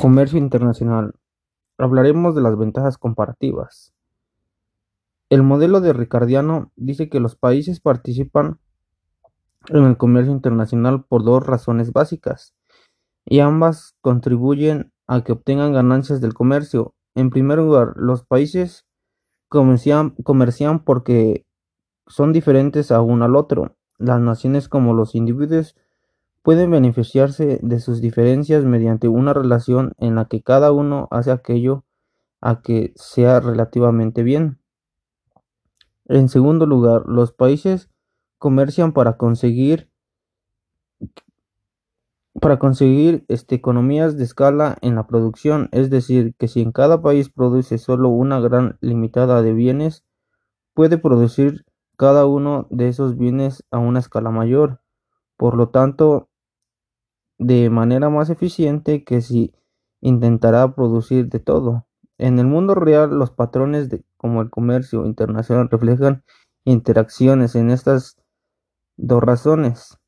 Comercio internacional. Hablaremos de las ventajas comparativas. El modelo de Ricardiano dice que los países participan en el comercio internacional por dos razones básicas, y ambas contribuyen a que obtengan ganancias del comercio. En primer lugar, los países comercian, porque son diferentes a uno al otro. Las naciones como los individuos pueden beneficiarse de sus diferencias mediante una relación en la que cada uno hace aquello a que sea relativamente bien. En segundo lugar, los países comercian para conseguir para conseguir este, economías de escala en la producción, es decir, que si en cada país produce solo una gran limitada de bienes, puede producir cada uno de esos bienes a una escala mayor. Por lo tanto, de manera más eficiente que si intentará producir de todo. En el mundo real, los patrones de, como el comercio internacional reflejan interacciones en estas dos razones.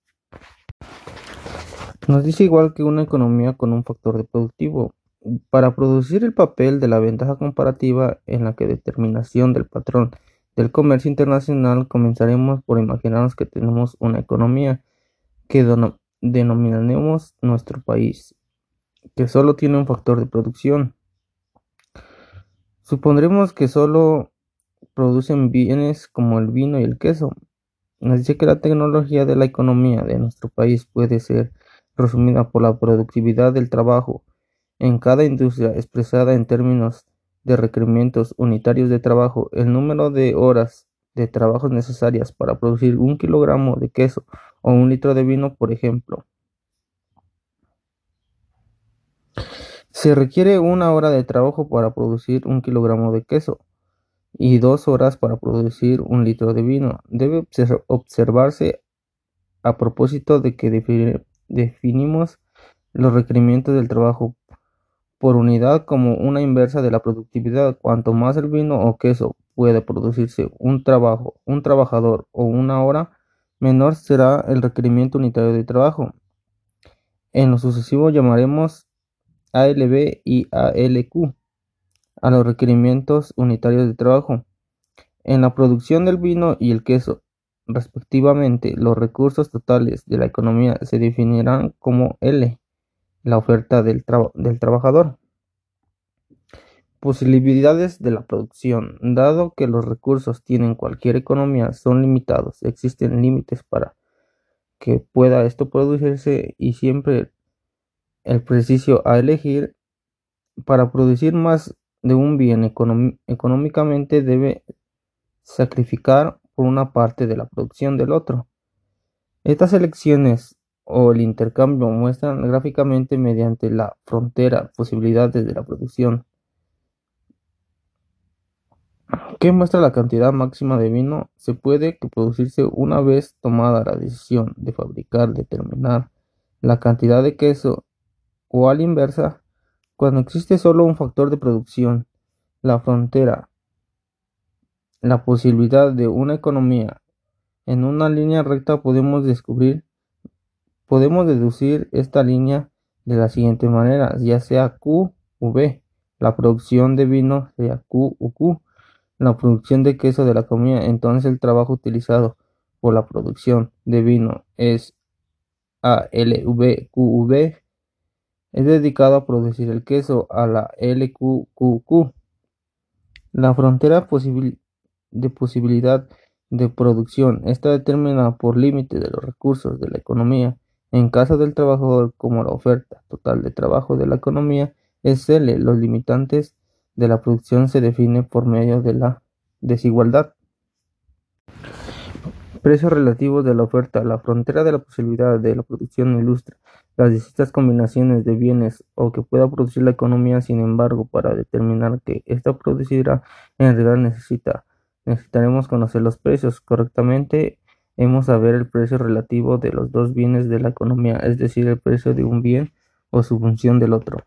Nos dice igual que una economía con un factor de productivo. Para producir el papel de la ventaja comparativa en la que determinación del patrón del comercio internacional, comenzaremos por imaginarnos que tenemos una economía que denominaremos nuestro país, que solo tiene un factor de producción. Supondremos que solo producen bienes como el vino y el queso. Dice que la tecnología de la economía de nuestro país puede ser resumida por la productividad del trabajo en cada industria expresada en términos de requerimientos unitarios de trabajo, el número de horas de trabajo necesarias para producir un kilogramo de queso o un litro de vino, por ejemplo. Se requiere una hora de trabajo para producir un kilogramo de queso y dos horas para producir un litro de vino. Debe observarse a propósito de que definimos los requerimientos del trabajo por unidad como una inversa de la productividad. Cuanto más el vino o queso puede producirse un trabajo, un trabajador o una hora, menor será el requerimiento unitario de trabajo. En lo sucesivo llamaremos ALB y ALQ a los requerimientos unitarios de trabajo. En la producción del vino y el queso, respectivamente, los recursos totales de la economía se definirán como L, la oferta del, del trabajador. Posibilidades de la producción. Dado que los recursos tienen cualquier economía son limitados, existen límites para que pueda esto producirse y siempre el preciso a elegir para producir más de un bien económicamente debe sacrificar por una parte de la producción del otro. Estas elecciones o el intercambio muestran gráficamente mediante la frontera posibilidades de la producción que muestra la cantidad máxima de vino se puede producirse una vez tomada la decisión de fabricar determinar la cantidad de queso o a la inversa cuando existe solo un factor de producción la frontera la posibilidad de una economía en una línea recta podemos descubrir podemos deducir esta línea de la siguiente manera ya sea Q u V la producción de vino sea Q u Q la producción de queso de la comida, entonces el trabajo utilizado por la producción de vino es ALVQV, es dedicado a producir el queso a la LQQQ. La frontera de posibilidad de producción está determinada por límite de los recursos de la economía. En caso del trabajador, como la oferta total de trabajo de la economía es L, los limitantes de la producción se define por medio de la desigualdad. Precios relativos de la oferta. La frontera de la posibilidad de la producción ilustra las distintas combinaciones de bienes o que pueda producir la economía. Sin embargo, para determinar que ésta producirá, en realidad necesita, necesitaremos conocer los precios correctamente. Hemos a ver el precio relativo de los dos bienes de la economía, es decir, el precio de un bien o su función del otro.